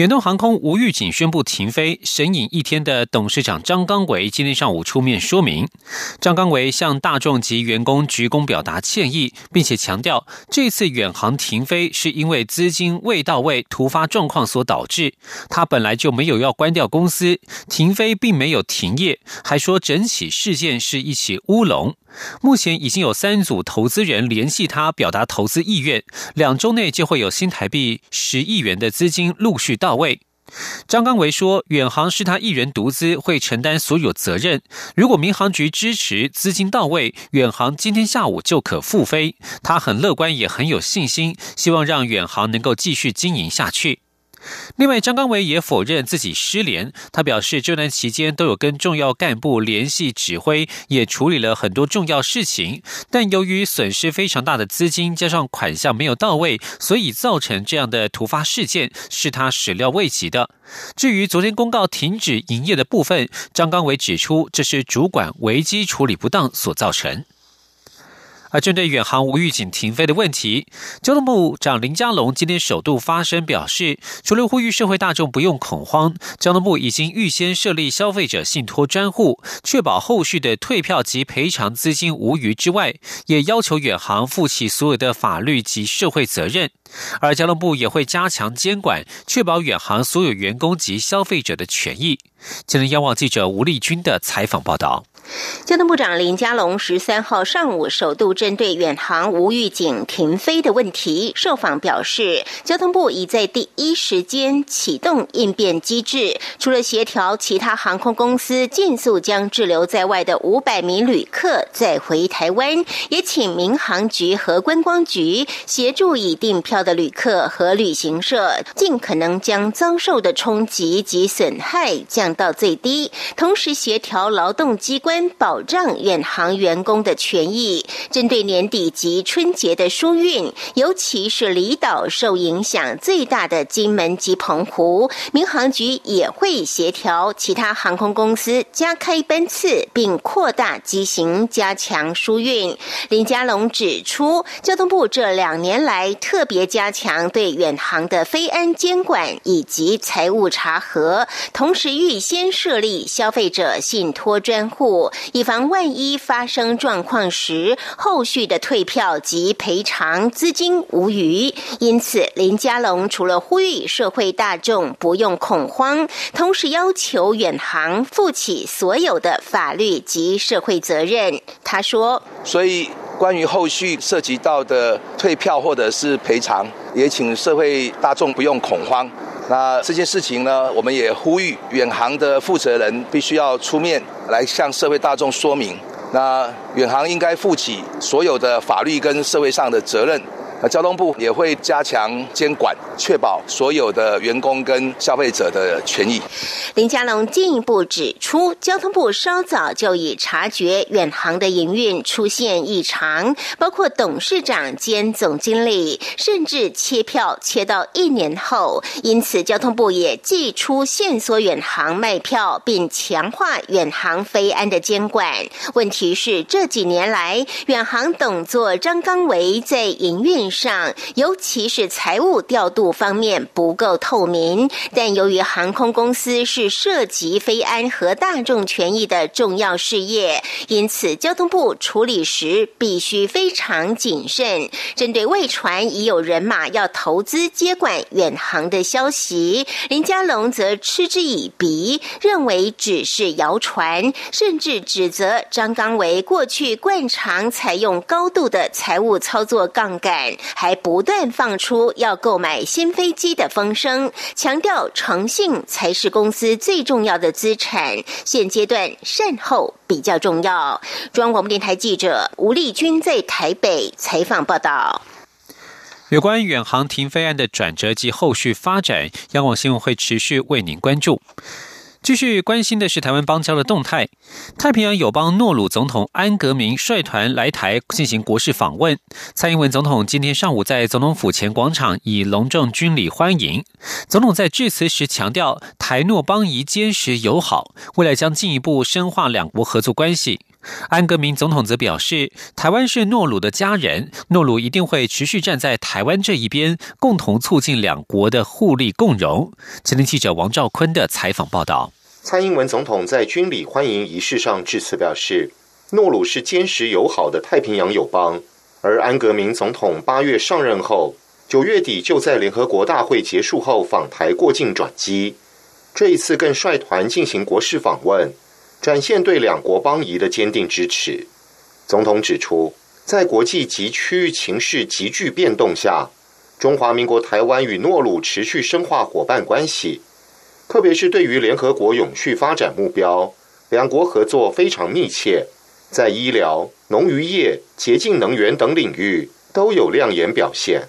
远东航空无预警宣布停飞，神隐一天的董事长张刚维今天上午出面说明。张刚维向大众及员工鞠躬表达歉意，并且强调这次远航停飞是因为资金未到位、突发状况所导致。他本来就没有要关掉公司，停飞并没有停业，还说整起事件是一起乌龙。目前已经有三组投资人联系他，表达投资意愿，两周内就会有新台币十亿元的资金陆续到位。张刚维说，远航是他一人独资，会承担所有责任。如果民航局支持，资金到位，远航今天下午就可复飞。他很乐观，也很有信心，希望让远航能够继续经营下去。另外，张刚伟也否认自己失联。他表示，这段期间都有跟重要干部联系指挥，也处理了很多重要事情。但由于损失非常大的资金，加上款项没有到位，所以造成这样的突发事件，是他始料未及的。至于昨天公告停止营业的部分，张刚伟指出，这是主管危机处理不当所造成。而针对远航无预警停飞的问题，交通部长林佳龙今天首度发声表示，除了呼吁社会大众不用恐慌，交通部已经预先设立消费者信托专户，确保后续的退票及赔偿资金无虞之外，也要求远航负起所有的法律及社会责任。而交通部也会加强监管，确保远航所有员工及消费者的权益。今天，央网记者吴丽君的采访报道。交通部长林佳龙十三号上午首度针对远航无预警停飞的问题受访表示，交通部已在第一时间启动应变机制，除了协调其他航空公司尽速将滞留在外的五百名旅客载回台湾，也请民航局和观光局协助已订票的旅客和旅行社，尽可能将遭受的冲击及损害降到最低，同时协调劳动机关。保障远航员工的权益。针对年底及春节的疏运，尤其是离岛受影响最大的金门及澎湖，民航局也会协调其他航空公司加开班次，并扩大机型，加强疏运。林佳龙指出，交通部这两年来特别加强对远航的飞安监管以及财务查核，同时预先设立消费者信托专户。以防万一发生状况时，后续的退票及赔偿资金无余。因此，林佳龙除了呼吁社会大众不用恐慌，同时要求远航负起所有的法律及社会责任。他说：“所以，关于后续涉及到的退票或者是赔偿，也请社会大众不用恐慌。”那这件事情呢，我们也呼吁远航的负责人必须要出面来向社会大众说明。那远航应该负起所有的法律跟社会上的责任。那交通部也会加强监管，确保所有的员工跟消费者的权益。林佳龙进一步指出，交通部稍早就已察觉远航的营运出现异常，包括董事长兼总经理甚至切票切到一年后，因此交通部也寄出线索远航卖票，并强化远航飞安的监管。问题是这几年来，远航董座张刚维在营运。上，尤其是财务调度方面不够透明，但由于航空公司是涉及飞安和大众权益的重要事业，因此交通部处理时必须非常谨慎。针对未传已有人马要投资接管远航的消息，林佳龙则嗤之以鼻，认为只是谣传，甚至指责张刚为过去惯常采用高度的财务操作杠杆。还不断放出要购买新飞机的风声，强调诚信才是公司最重要的资产。现阶段善后比较重要。中央广播电台记者吴丽君在台北采访报道。有关远航停飞案的转折及后续发展，央广新闻会持续为您关注。继续关心的是台湾邦交的动态。太平洋友邦诺鲁总统安格明率团来台进行国事访问。蔡英文总统今天上午在总统府前广场以隆重军礼欢迎。总统在致辞时强调，台诺邦谊坚实友好，未来将进一步深化两国合作关系。安格明总统则表示，台湾是诺鲁的家人，诺鲁一定会持续站在台湾这一边，共同促进两国的互利共荣。前天记者王兆坤的采访报道。蔡英文总统在军礼欢迎仪式上致辞表示，诺鲁是坚实友好的太平洋友邦。而安格明总统八月上任后，九月底就在联合国大会结束后访台过境转机，这一次更率团进行国事访问，展现对两国邦谊的坚定支持。总统指出，在国际及区域情势急剧变动下，中华民国台湾与诺鲁持续深化伙伴关系。特别是对于联合国永续发展目标，两国合作非常密切，在医疗、农渔业、洁净能源等领域都有亮眼表现。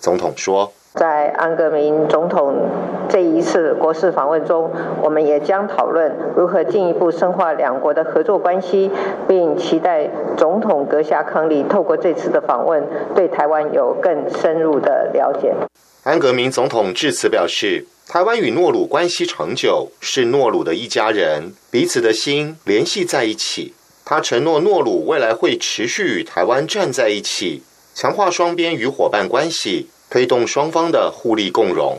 总统说，在安格明总统这一次国事访问中，我们也将讨论如何进一步深化两国的合作关系，并期待总统阁下康利透过这次的访问，对台湾有更深入的了解。安格明总统致辞表示。台湾与诺鲁关系长久，是诺鲁的一家人，彼此的心联系在一起。他承诺诺鲁未来会持续与台湾站在一起，强化双边与伙伴关系，推动双方的互利共荣。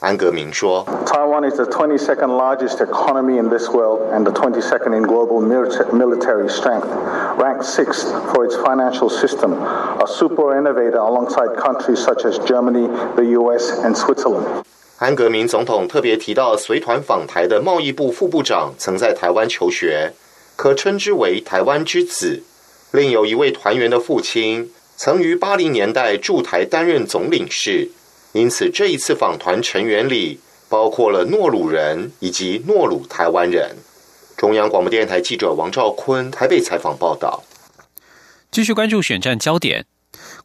安格明说：“Taiwan is the twenty-second largest economy in this world and the twenty-second in global military strength, ranked sixth for its financial system, a super innovator alongside countries such as Germany, the U.S. and Switzerland.” 安格明总统特别提到，随团访台的贸易部副部长曾在台湾求学，可称之为台湾之子。另有一位团员的父亲曾于八零年代驻台担任总领事，因此这一次访团成员里包括了诺鲁人以及诺鲁台湾人。中央广播电台记者王兆坤台北采访报道。继续关注选战焦点。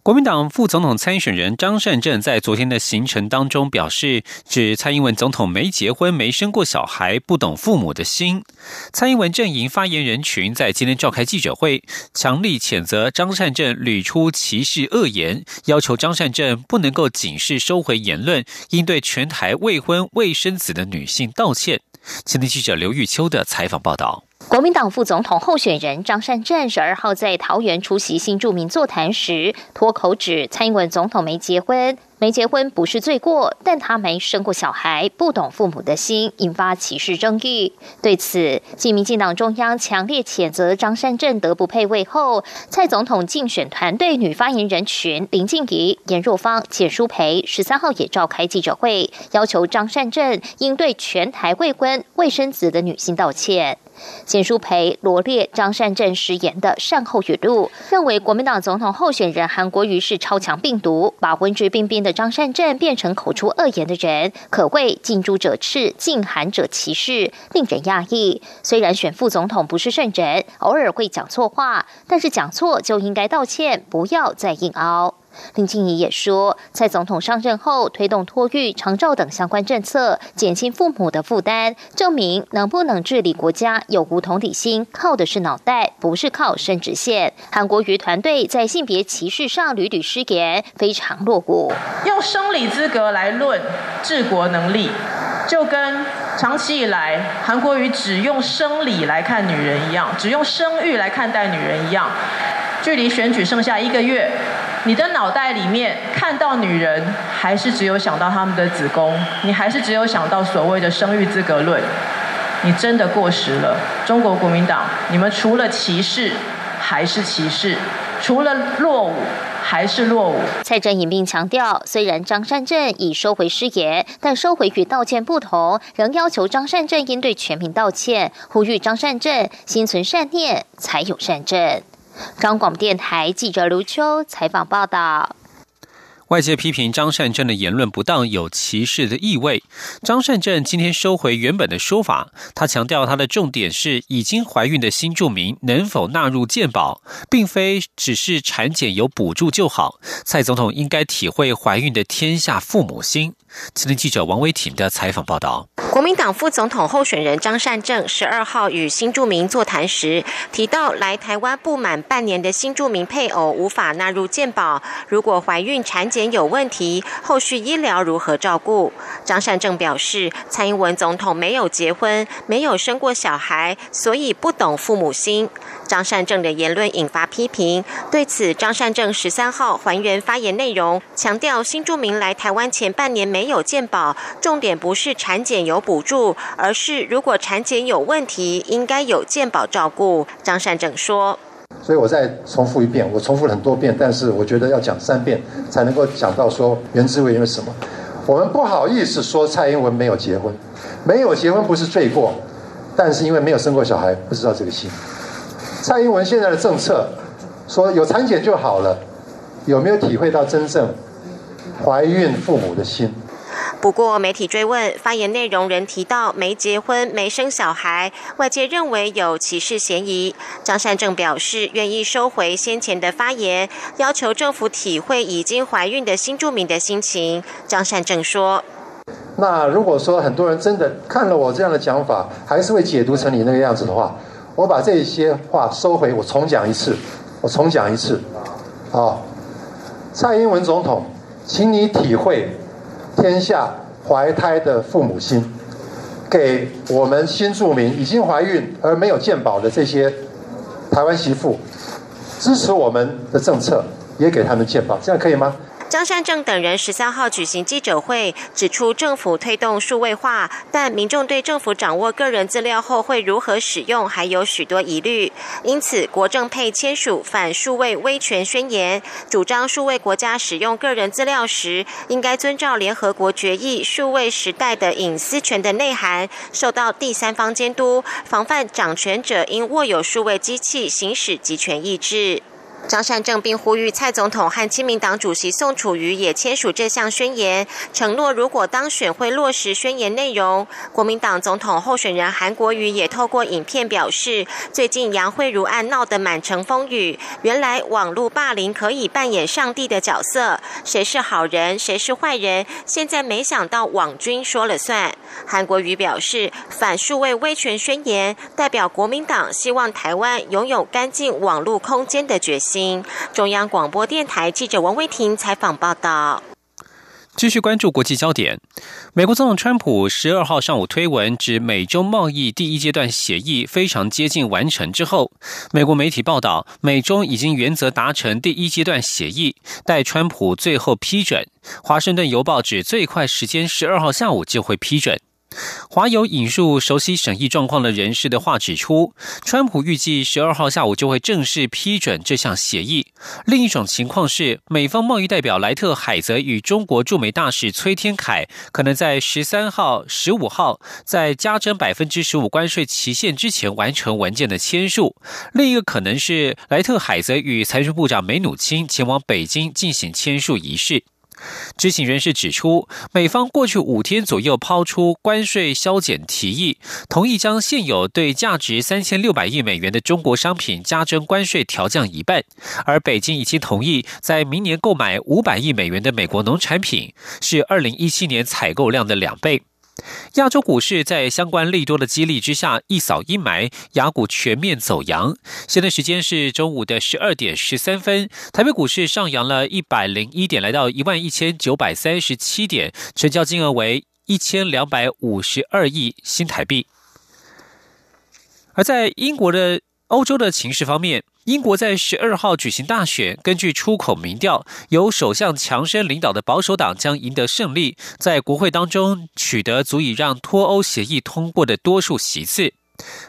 国民党副总统参选人张善政在昨天的行程当中表示，指蔡英文总统没结婚、没生过小孩，不懂父母的心。蔡英文阵营发言人群在今天召开记者会，强力谴责张善政屡出歧视恶言，要求张善政不能够仅是收回言论，应对全台未婚未生子的女性道歉。今天记者刘玉秋的采访报道。国民党副总统候选人张善政十二号在桃园出席新著名座谈时，脱口指蔡英文总统没结婚，没结婚不是罪过，但他没生过小孩，不懂父母的心，引发歧视争议。对此，继民进党中央强烈谴责张善政德不配位后，蔡总统竞选团队女发言人群林静怡、严若芳、简淑培十三号也召开记者会，要求张善政应对全台未婚未生子的女性道歉。简书培罗列张善政失言的善后语录，认为国民党总统候选人韩国瑜是超强病毒，把文质彬彬的张善政变成口出恶言的人，可谓近朱者赤，近韩者歧视，令人讶异。虽然选副总统不是圣人，偶尔会讲错话，但是讲错就应该道歉，不要再硬凹。林静怡也说，蔡总统上任后推动托育、长照等相关政策，减轻父母的负担，证明能不能治理国家有无同理心，靠的是脑袋，不是靠生殖线。韩国瑜团队在性别歧视上屡屡失言，非常落伍。用生理资格来论治国能力，就跟长期以来韩国瑜只用生理来看女人一样，只用生育来看待女人一样。距离选举剩下一个月。你的脑袋里面看到女人，还是只有想到他们的子宫？你还是只有想到所谓的生育资格论？你真的过时了。中国国民党，你们除了歧视还是歧视，除了落伍还是落伍。蔡正引并强调，虽然张善政已收回失言，但收回与道歉不同，仍要求张善政应对全民道歉，呼吁张善政心存善念，才有善政。中广电台记者卢秋采访报道。外界批评张善政的言论不当，有歧视的意味。张善政今天收回原本的说法，他强调他的重点是已经怀孕的新住民能否纳入健保，并非只是产检有补助就好。蔡总统应该体会怀孕的天下父母心。今天记者王威婷的采访报道。国民党副总统候选人张善政十二号与新住民座谈时，提到来台湾不满半年的新住民配偶无法纳入健保，如果怀孕产检有问题，后续医疗如何照顾？张善政表示，蔡英文总统没有结婚，没有生过小孩，所以不懂父母心。张善政的言论引发批评，对此，张善政十三号还原发言内容，强调新住民来台湾前半年没有健保，重点不是产检有补助，而是如果产检有问题，应该有健保照顾。张善政说：“所以我再重复一遍，我重复了很多遍，但是我觉得要讲三遍才能够讲到说原汁原味什么。我们不好意思说蔡英文没有结婚，没有结婚不是罪过，但是因为没有生过小孩，不知道这个心。蔡英文现在的政策说有产检就好了，有没有体会到真正怀孕父母的心？”不过，媒体追问发言内容仍提到没结婚、没生小孩，外界认为有歧视嫌疑。张善政表示愿意收回先前的发言，要求政府体会已经怀孕的新住民的心情。张善政说：“那如果说很多人真的看了我这样的讲法，还是会解读成你那个样子的话，我把这些话收回，我重讲一次，我重讲一次。啊，蔡英文总统，请你体会。”天下怀胎的父母心，给我们新住民已经怀孕而没有健保的这些台湾媳妇，支持我们的政策，也给他们健保，这样可以吗？张善政等人十三号举行记者会，指出政府推动数位化，但民众对政府掌握个人资料后会如何使用还有许多疑虑。因此，国政配签署反数位威权宣言，主张数位国家使用个人资料时，应该遵照联合国决议数位时代的隐私权的内涵，受到第三方监督，防范掌权者因握有数位机器行使集权意志。张善政并呼吁蔡总统和亲民党主席宋楚瑜也签署这项宣言，承诺如果当选会落实宣言内容。国民党总统候选人韩国瑜也透过影片表示，最近杨惠如案闹得满城风雨，原来网络霸凌可以扮演上帝的角色，谁是好人，谁是坏人，现在没想到网军说了算。韩国瑜表示，反数位威权宣言代表国民党希望台湾拥有干净网络空间的决心。中央广播电台记者王威婷采访报道。继续关注国际焦点，美国总统川普十二号上午推文指美中贸易第一阶段协议非常接近完成之后，美国媒体报道美中已经原则达成第一阶段协议，待川普最后批准。华盛顿邮报指最快时间十二号下午就会批准。华友引述熟悉审议状况的人士的话指出，川普预计十二号下午就会正式批准这项协议。另一种情况是，美方贸易代表莱特海泽与中国驻美大使崔天凯可能在十三号、十五号在加征百分之十五关税期限之前完成文件的签署。另一个可能是莱特海泽与财政部长梅努钦前往北京进行签署仪式。知情人士指出，美方过去五天左右抛出关税削减提议，同意将现有对价值三千六百亿美元的中国商品加征关税调降一半，而北京已经同意在明年购买五百亿美元的美国农产品，是二零一七年采购量的两倍。亚洲股市在相关利多的激励之下一扫阴霾，雅股全面走阳。现在时间是中午的十二点十三分，台北股市上扬了一百零一点，来到一万一千九百三十七点，成交金额为一千两百五十二亿新台币。而在英国的、欧洲的情势方面。英国在十二号举行大选，根据出口民调，由首相强生领导的保守党将赢得胜利，在国会当中取得足以让脱欧协议通过的多数席次。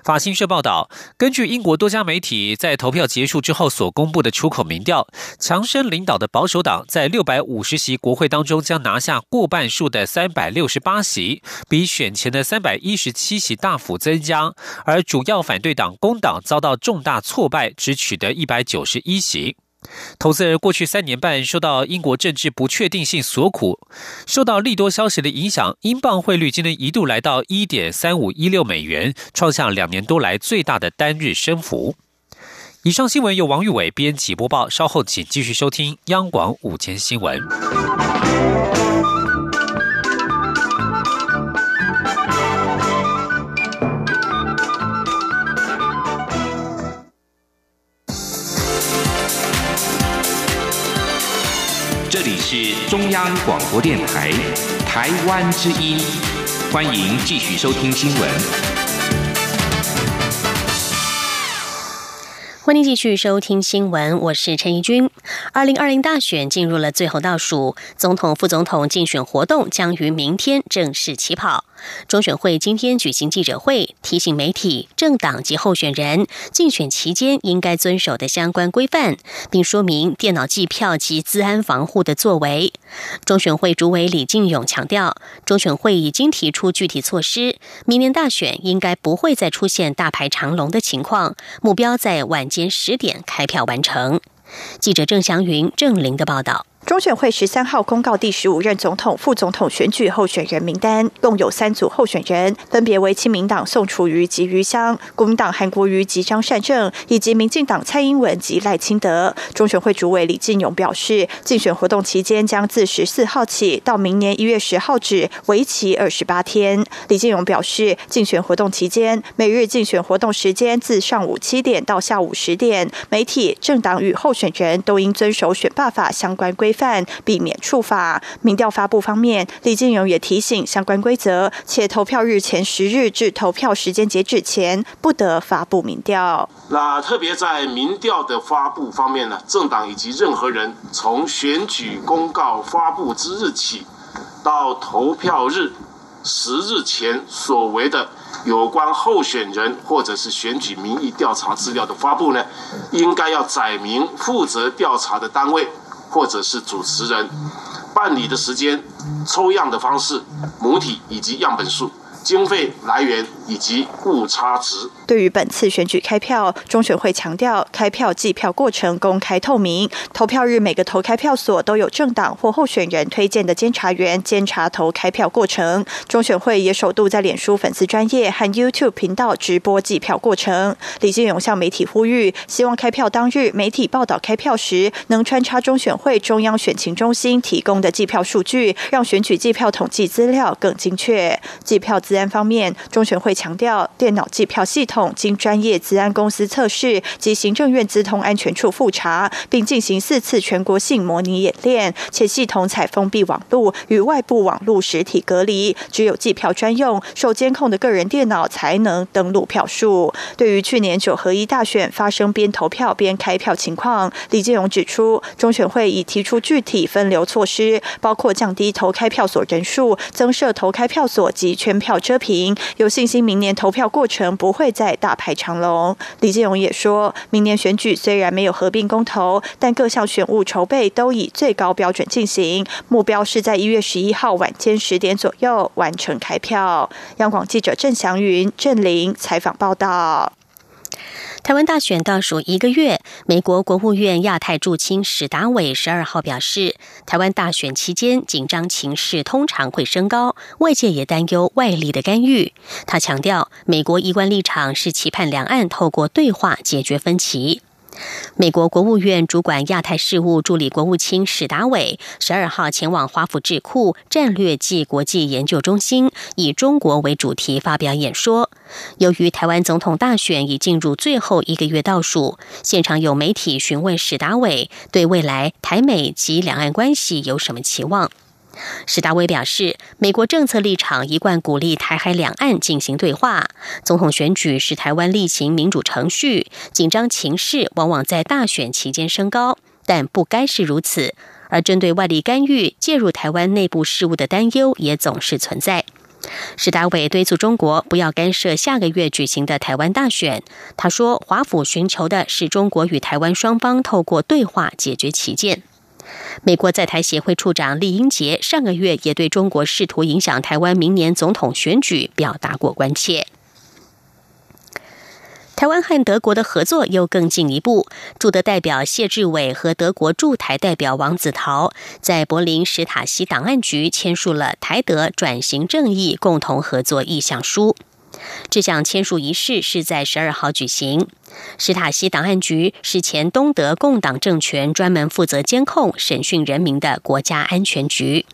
法新社报道，根据英国多家媒体在投票结束之后所公布的出口民调，强生领导的保守党在六百五十席国会当中将拿下过半数的三百六十八席，比选前的三百一十七席大幅增加。而主要反对党工党遭到重大挫败，只取得一百九十一席。投资人过去三年半受到英国政治不确定性所苦，受到利多消息的影响，英镑汇率今天一度来到一点三五一六美元，创下两年多来最大的单日升幅。以上新闻由王玉伟编辑播报，稍后请继续收听央广午间新闻。是中央广播电台台湾之音，欢迎继续收听新闻。欢迎继续收听新闻，我是陈怡君。二零二零大选进入了最后倒数，总统、副总统竞选活动将于明天正式起跑。中选会今天举行记者会，提醒媒体、政党及候选人竞选期间应该遵守的相关规范，并说明电脑计票及资安防护的作为。中选会主委李进勇强调，中选会已经提出具体措施，明年大选应该不会再出现大排长龙的情况，目标在晚间十点开票完成。记者郑祥云、郑玲的报道。中选会十三号公告第十五任总统、副总统选举候选人名单，共有三组候选人，分别为亲民党宋楚瑜及余香、国民党韩国瑜及张善政，以及民进党蔡英文及赖清德。中选会主委李进勇表示，竞选活动期间将自十四号起到明年一月十号止，为期二十八天。李进勇表示，竞选活动期间，每日竞选活动时间自上午七点到下午十点，媒体、政党与候选人都应遵守选罢法相关规。范，避免触法。民调发布方面，李金勇也提醒相关规则，且投票日前十日至投票时间截止前不得发布民调。那特别在民调的发布方面呢，政党以及任何人从选举公告发布之日起，到投票日十日前所为的有关候选人或者是选举民意调查资料的发布呢，应该要载明负责调查的单位。或者是主持人办理的时间、抽样的方式、母体以及样本数。经费来源以及误差值。对于本次选举开票，中选会强调开票计票过程公开透明，投票日每个投开票所都有政党或候选人推荐的监察员监察投开票过程。中选会也首度在脸书粉丝专业和 YouTube 频道直播计票过程。李金勇向媒体呼吁，希望开票当日媒体报道开票时，能穿插中选会中央选情中心提供的计票数据，让选举计票统计资料更精确。计票。资安方面，中选会强调，电脑计票系统经专业资安公司测试及行政院资通安全处复查，并进行四次全国性模拟演练，且系统采封闭网络与外部网络实体隔离，只有计票专用、受监控的个人电脑才能登录票数。对于去年九合一大选发生边投票边开票情况，李建勇指出，中选会已提出具体分流措施，包括降低投开票所人数、增设投开票所及圈票。遮评有信心，明年投票过程不会再大排长龙。李建勇也说，明年选举虽然没有合并公投，但各项选务筹备都以最高标准进行，目标是在一月十一号晚间十点左右完成开票。央广记者郑祥云、郑玲采访报道。台湾大选倒数一个月，美国国务院亚太驻青史达伟十二号表示，台湾大选期间紧张情势通常会升高，外界也担忧外力的干预。他强调，美国一贯立场是期盼两岸透过对话解决分歧。美国国务院主管亚太事务助理国务卿史达伟十二号前往华府智库战略暨国际研究中心，以中国为主题发表演说。由于台湾总统大选已进入最后一个月倒数，现场有媒体询问史达伟对未来台美及两岸关系有什么期望。史达威表示，美国政策立场一贯鼓励台海两岸进行对话。总统选举是台湾例行民主程序，紧张情势往往在大选期间升高，但不该是如此。而针对外力干预、介入台湾内部事务的担忧也总是存在。史达伟敦促中国不要干涉下个月举行的台湾大选。他说，华府寻求的是中国与台湾双方透过对话解决旗舰。美国在台协会处长厉英杰上个月也对中国试图影响台湾明年总统选举表达过关切。台湾和德国的合作又更进一步，驻德代表谢志伟和德国驻台代表王子陶在柏林史塔西档案局签署了台德转型正义共同合作意向书。这项签署仪式是在十二号举行。史塔西档案局是前东德共党政权专门负责监控、审讯人民的国家安全局。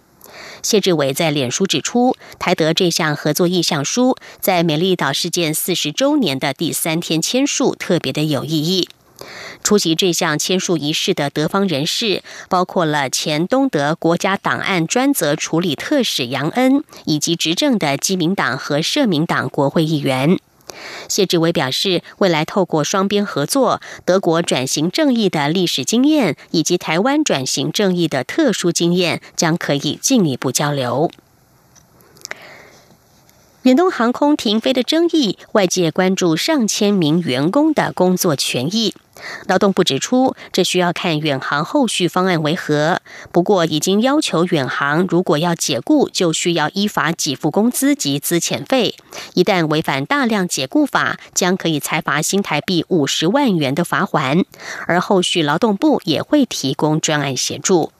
谢志伟在脸书指出，台德这项合作意向书在美丽岛事件四十周年的第三天签署，特别的有意义。出席这项签署仪式的德方人士，包括了前东德国家档案专责处理特使杨恩，以及执政的基民党和社民党国会议员。谢志伟表示，未来透过双边合作，德国转型正义的历史经验以及台湾转型正义的特殊经验，将可以进一步交流。远东航空停飞的争议，外界关注上千名员工的工作权益。劳动部指出，这需要看远航后续方案为何。不过，已经要求远航如果要解雇，就需要依法给付工资及资遣费。一旦违反大量解雇法，将可以裁罚新台币五十万元的罚款。而后续劳动部也会提供专案协助。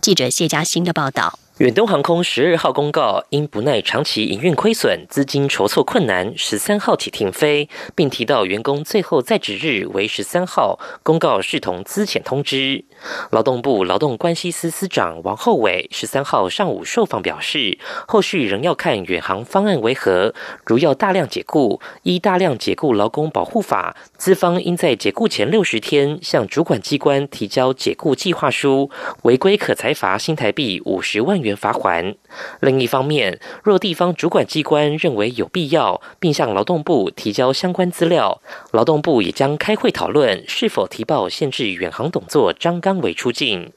记者谢嘉欣的报道。远东航空十二号公告，因不耐长期营运亏损、资金筹措困难，十三号起停飞，并提到员工最后在职日为十三号。公告视同资遣通知。劳动部劳动关系司司长王厚伟十三号上午受访表示，后续仍要看远航方案为何。如要大量解雇，依大量解雇劳工保护法，资方应在解雇前六十天向主管机关提交解雇计划书，违规可裁罚新台币五十万元罚款。另一方面，若地方主管机关认为有必要，并向劳动部提交相关资料，劳动部也将开会讨论是否提报限制远航董座张刚伟出境。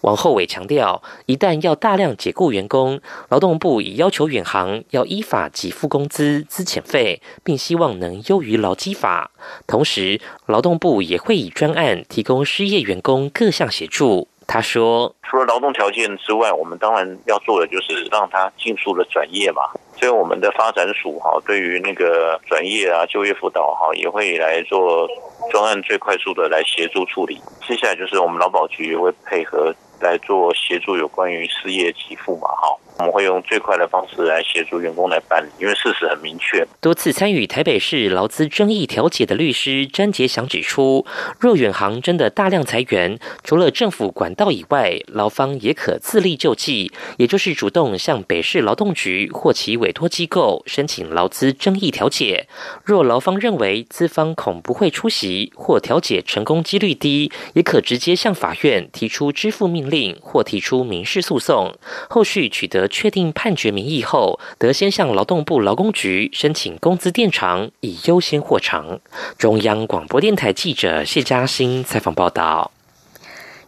王厚伟强调，一旦要大量解雇员工，劳动部已要求远航要依法给付工资、资遣费，并希望能优于劳基法。同时，劳动部也会以专案提供失业员工各项协助。他说：“除了劳动条件之外，我们当然要做的就是让他迅速的转业嘛。所以我们的发展署哈，对于那个转业啊、就业辅导哈，也会来做专案，最快速的来协助处理。接下来就是我们劳保局也会配合来做协助，有关于失业给付嘛，哈。”我们会用最快的方式来协助员工来办理，因为事实很明确。多次参与台北市劳资争议调解的律师詹杰祥指出，若远航真的大量裁员，除了政府管道以外，劳方也可自力救济，也就是主动向北市劳动局或其委托机构申请劳资争议调解。若劳方认为资方恐不会出席或调解成功几率低，也可直接向法院提出支付命令或提出民事诉讼，后续取得。确定判决民意后，得先向劳动部劳工局申请工资垫偿，以优先获偿。中央广播电台记者谢嘉欣采访报道。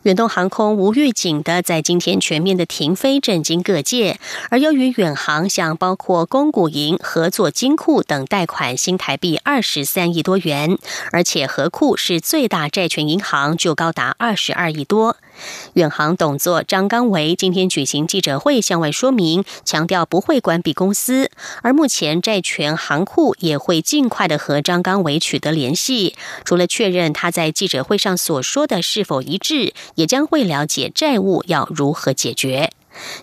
远东航空无预警的在今天全面的停飞，震惊各界。而由于远航向包括公股银、合作金库等贷款新台币二十三亿多元，而且合库是最大债权银行，就高达二十二亿多。远航董座张刚维今天举行记者会向外说明，强调不会关闭公司，而目前债权行库也会尽快的和张刚维取得联系，除了确认他在记者会上所说的是否一致，也将会了解债务要如何解决。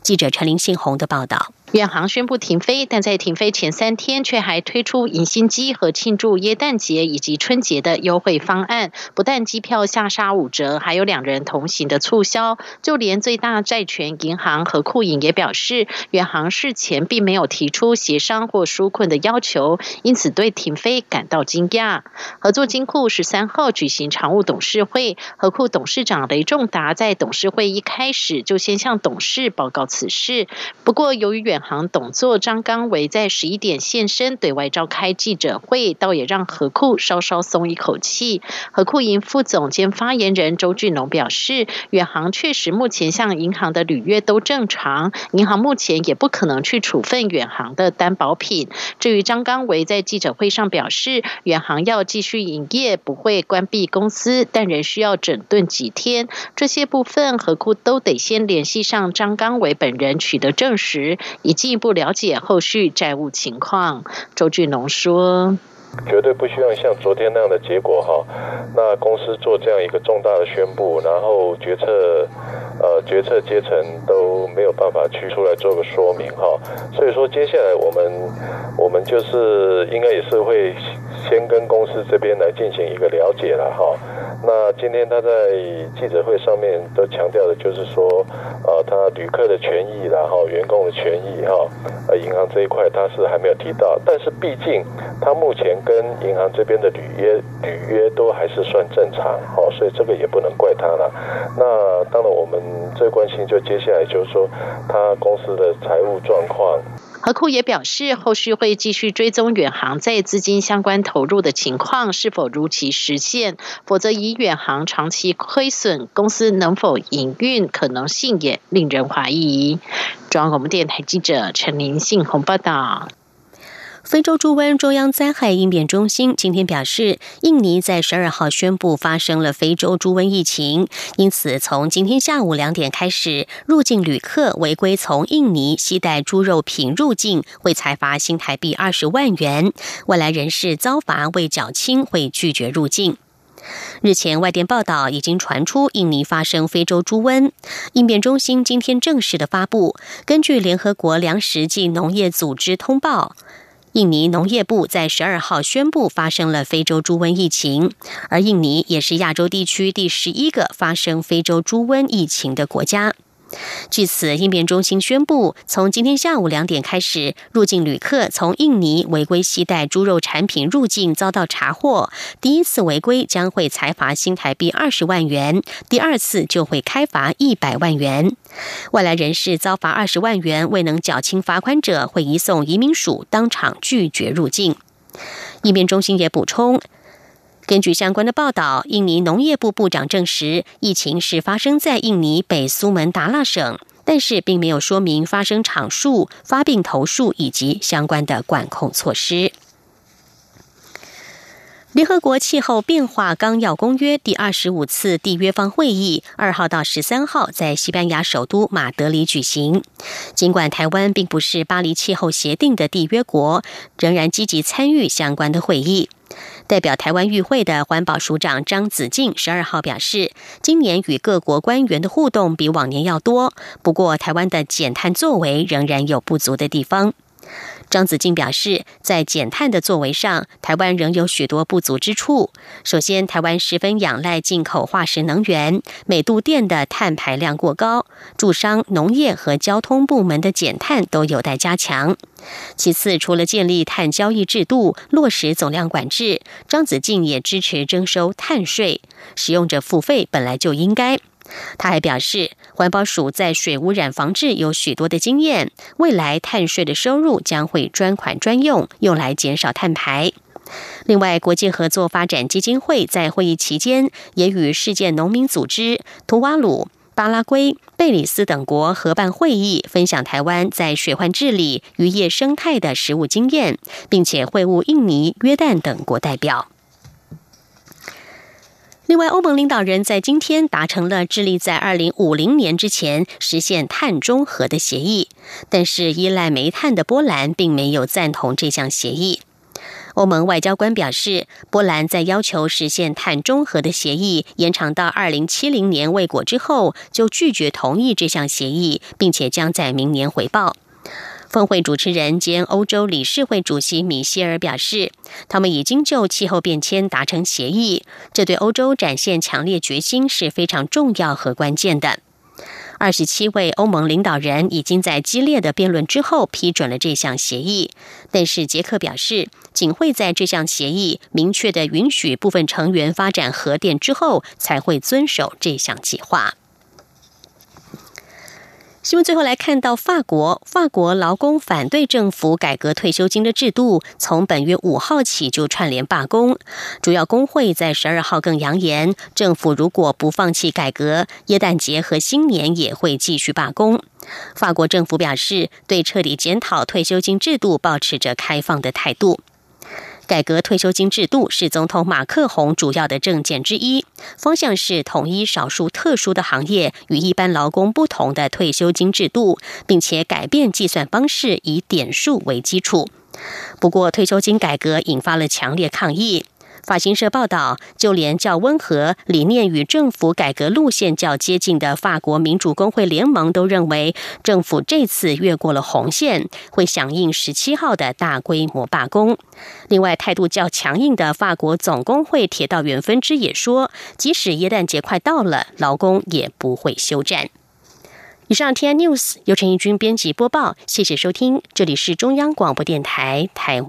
记者陈林信宏的报道。远航宣布停飞，但在停飞前三天，却还推出迎新机和庆祝耶诞节以及春节的优惠方案。不但机票下杀五折，还有两人同行的促销。就连最大债权银行和库银也表示，远航事前并没有提出协商或纾困的要求，因此对停飞感到惊讶。合作金库十三号举行常务董事会，合库董事长雷仲达在董事会一开始就先向董事报告此事。不过，由于远行董座张刚维在十一点现身对外召开记者会，倒也让何库稍稍松一口气。何库营副总监发言人周俊龙表示，远航确实目前向银行的履约都正常，银行目前也不可能去处分远航的担保品。至于张刚维在记者会上表示，远航要继续营业，不会关闭公司，但仍需要整顿几天。这些部分何库都得先联系上张刚维本人取得证实。以进一步了解后续债务情况，周俊龙说：“绝对不希望像昨天那样的结果哈。那公司做这样一个重大的宣布，然后决策呃决策阶层都没有办法去出来做个说明哈。所以说接下来我们我们就是应该也是会先跟公司这边来进行一个了解了哈。那今天他在记者会上面都强调的就是说，呃，他旅客的权益然后员工的权益哈，呃，银行这一块他是还没有提到，但是毕竟他目前跟银行这边的履约履约都还是算正常，哦，所以这个也不能怪他了。那当然我们最关心就接下来就是说他公司的财务状况。何库也表示，后续会继续追踪远航在资金相关投入的情况是否如期实现，否则以远航长期亏损，公司能否营运可能性也令人怀疑。中央广播电台记者陈林信宏报道。非洲猪瘟中央灾害应变中心今天表示，印尼在十二号宣布发生了非洲猪瘟疫情，因此从今天下午两点开始，入境旅客违规从印尼携带猪肉品入境，会裁罚新台币二十万元；外来人士遭罚未缴清，会拒绝入境。日前，外电报道已经传出印尼发生非洲猪瘟，应变中心今天正式的发布，根据联合国粮食及农业组织通报。印尼农业部在十二号宣布发生了非洲猪瘟疫情，而印尼也是亚洲地区第十一个发生非洲猪瘟疫情的国家。据此，应变中心宣布，从今天下午两点开始，入境旅客从印尼违规携带猪肉产品入境遭到查获，第一次违规将会裁罚新台币二十万元，第二次就会开罚一百万元。外来人士遭罚二十万元未能缴清罚款者，会移送移民署当场拒绝入境。应变中心也补充。根据相关的报道，印尼农业部部长证实，疫情是发生在印尼北苏门答腊省，但是并没有说明发生场数、发病头数以及相关的管控措施。联合国气候变化纲要公约第二十五次缔约方会议二号到十三号在西班牙首都马德里举行。尽管台湾并不是巴黎气候协定的缔约国，仍然积极参与相关的会议。代表台湾与会的环保署长张子静十二号表示，今年与各国官员的互动比往年要多，不过台湾的减碳作为仍然有不足的地方。张子静表示，在减碳的作为上，台湾仍有许多不足之处。首先，台湾十分仰赖进口化石能源，每度电的碳排量过高，驻商、农业和交通部门的减碳都有待加强。其次，除了建立碳交易制度、落实总量管制，张子静也支持征收碳税，使用者付费本来就应该。他还表示，环保署在水污染防治有许多的经验，未来碳税的收入将会专款专用，用来减少碳排。另外，国际合作发展基金会在会议期间也与世界农民组织、图瓦鲁、巴拉圭、贝里斯等国合办会议，分享台湾在水患治理、渔业生态的实务经验，并且会晤印尼、约旦等国代表。另外，欧盟领导人在今天达成了致力在二零五零年之前实现碳中和的协议，但是依赖煤炭的波兰并没有赞同这项协议。欧盟外交官表示，波兰在要求实现碳中和的协议延长到二零七零年未果之后，就拒绝同意这项协议，并且将在明年回报。峰会主持人兼欧洲理事会主席米歇尔表示，他们已经就气候变迁达成协议，这对欧洲展现强烈决心是非常重要和关键的。二十七位欧盟领导人已经在激烈的辩论之后批准了这项协议，但是捷克表示，仅会在这项协议明确的允许部分成员发展核电之后，才会遵守这项计划。新闻最后来看到，法国法国劳工反对政府改革退休金的制度，从本月五号起就串联罢工。主要工会在十二号更扬言，政府如果不放弃改革，耶诞节和新年也会继续罢工。法国政府表示，对彻底检讨退休金制度保持着开放的态度。改革退休金制度是总统马克宏主要的政见之一，方向是统一少数特殊的行业与一般劳工不同的退休金制度，并且改变计算方式，以点数为基础。不过，退休金改革引发了强烈抗议。法新社报道，就连较温和、理念与政府改革路线较接近的法国民主工会联盟都认为，政府这次越过了红线，会响应十七号的大规模罢工。另外，态度较强硬的法国总工会铁道员分支也说，即使耶诞节快到了，劳工也不会休战。以上 T N News 由陈义军编辑播报，谢谢收听，这里是中央广播电台台。